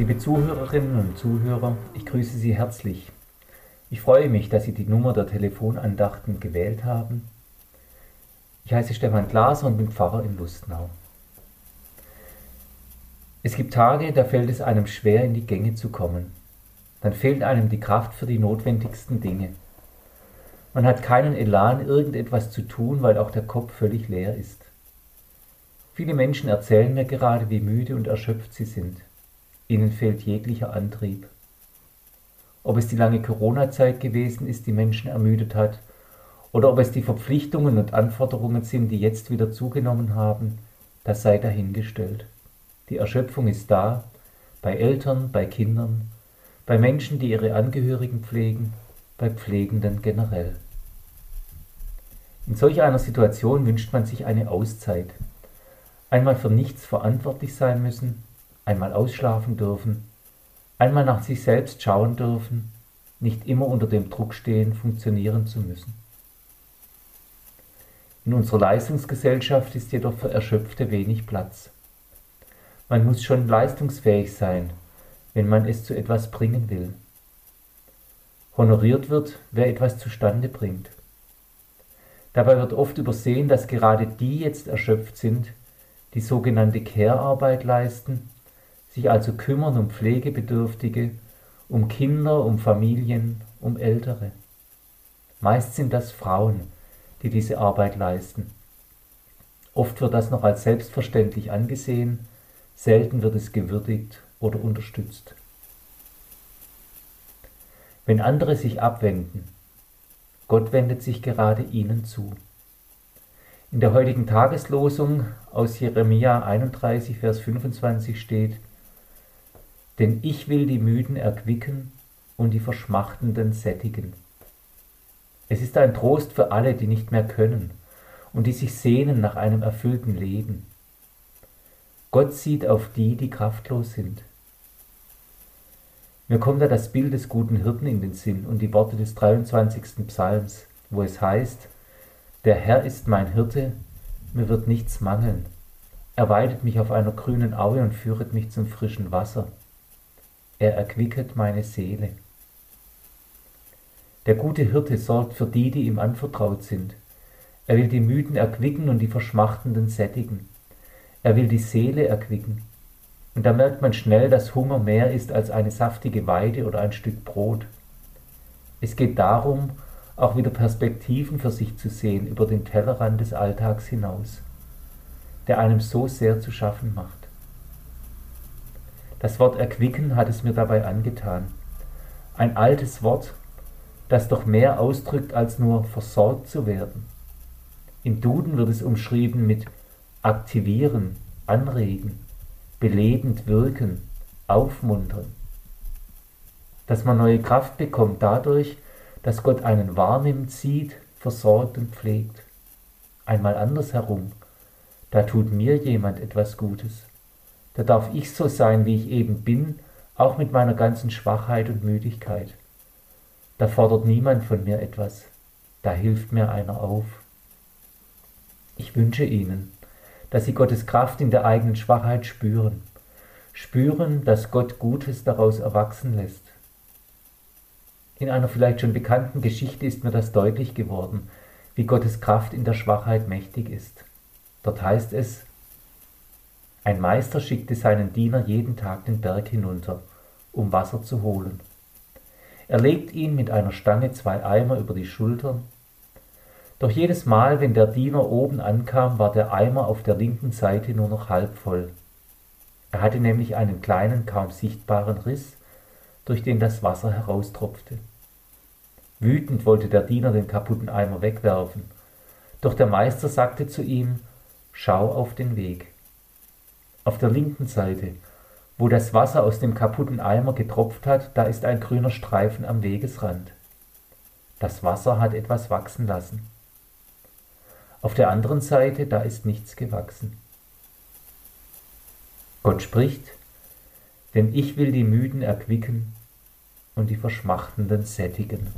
Zuhörerinnen und Zuhörer, ich grüße Sie herzlich. Ich freue mich, dass Sie die Nummer der Telefonandachten gewählt haben. Ich heiße Stefan Glaser und bin Pfarrer in Lustnau. Es gibt Tage, da fällt es einem schwer, in die Gänge zu kommen. Dann fehlt einem die Kraft für die notwendigsten Dinge. Man hat keinen Elan, irgendetwas zu tun, weil auch der Kopf völlig leer ist. Viele Menschen erzählen mir gerade, wie müde und erschöpft sie sind. Ihnen fehlt jeglicher Antrieb. Ob es die lange Corona-Zeit gewesen ist, die Menschen ermüdet hat, oder ob es die Verpflichtungen und Anforderungen sind, die jetzt wieder zugenommen haben, das sei dahingestellt. Die Erschöpfung ist da, bei Eltern, bei Kindern, bei Menschen, die ihre Angehörigen pflegen, bei Pflegenden generell. In solch einer Situation wünscht man sich eine Auszeit. Einmal für nichts verantwortlich sein müssen, einmal ausschlafen dürfen, einmal nach sich selbst schauen dürfen, nicht immer unter dem Druck stehen, funktionieren zu müssen. In unserer Leistungsgesellschaft ist jedoch für Erschöpfte wenig Platz. Man muss schon leistungsfähig sein, wenn man es zu etwas bringen will. Honoriert wird, wer etwas zustande bringt. Dabei wird oft übersehen, dass gerade die jetzt erschöpft sind, die sogenannte Care-Arbeit leisten sich also kümmern um Pflegebedürftige, um Kinder, um Familien, um Ältere. Meist sind das Frauen, die diese Arbeit leisten. Oft wird das noch als selbstverständlich angesehen, selten wird es gewürdigt oder unterstützt. Wenn andere sich abwenden, Gott wendet sich gerade ihnen zu. In der heutigen Tageslosung aus Jeremia 31, Vers 25 steht, denn ich will die Müden erquicken und die Verschmachtenden sättigen. Es ist ein Trost für alle, die nicht mehr können und die sich sehnen nach einem erfüllten Leben. Gott sieht auf die, die kraftlos sind. Mir kommt da das Bild des guten Hirten in den Sinn und die Worte des 23. Psalms, wo es heißt, Der Herr ist mein Hirte, mir wird nichts mangeln. Er weidet mich auf einer grünen Aue und führet mich zum frischen Wasser er erquicket meine Seele. Der gute Hirte sorgt für die, die ihm anvertraut sind. Er will die Müden erquicken und die Verschmachtenden sättigen. Er will die Seele erquicken. Und da merkt man schnell, dass Hunger mehr ist als eine saftige Weide oder ein Stück Brot. Es geht darum, auch wieder Perspektiven für sich zu sehen über den Tellerrand des Alltags hinaus, der einem so sehr zu schaffen macht. Das Wort erquicken hat es mir dabei angetan. Ein altes Wort, das doch mehr ausdrückt als nur versorgt zu werden. Im Duden wird es umschrieben mit aktivieren, anregen, belebend wirken, aufmuntern. Dass man neue Kraft bekommt dadurch, dass Gott einen wahrnimmt, sieht, versorgt und pflegt. Einmal andersherum, da tut mir jemand etwas Gutes. Da darf ich so sein, wie ich eben bin, auch mit meiner ganzen Schwachheit und Müdigkeit. Da fordert niemand von mir etwas, da hilft mir einer auf. Ich wünsche Ihnen, dass Sie Gottes Kraft in der eigenen Schwachheit spüren, spüren, dass Gott Gutes daraus erwachsen lässt. In einer vielleicht schon bekannten Geschichte ist mir das deutlich geworden, wie Gottes Kraft in der Schwachheit mächtig ist. Dort heißt es, ein Meister schickte seinen Diener jeden Tag den Berg hinunter, um Wasser zu holen. Er legt ihm mit einer Stange zwei Eimer über die Schultern. Doch jedes Mal, wenn der Diener oben ankam, war der Eimer auf der linken Seite nur noch halb voll. Er hatte nämlich einen kleinen, kaum sichtbaren Riss, durch den das Wasser heraustropfte. Wütend wollte der Diener den kaputten Eimer wegwerfen, doch der Meister sagte zu ihm, Schau auf den Weg. Auf der linken Seite, wo das Wasser aus dem kaputten Eimer getropft hat, da ist ein grüner Streifen am Wegesrand. Das Wasser hat etwas wachsen lassen. Auf der anderen Seite, da ist nichts gewachsen. Gott spricht, denn ich will die Müden erquicken und die Verschmachtenden sättigen.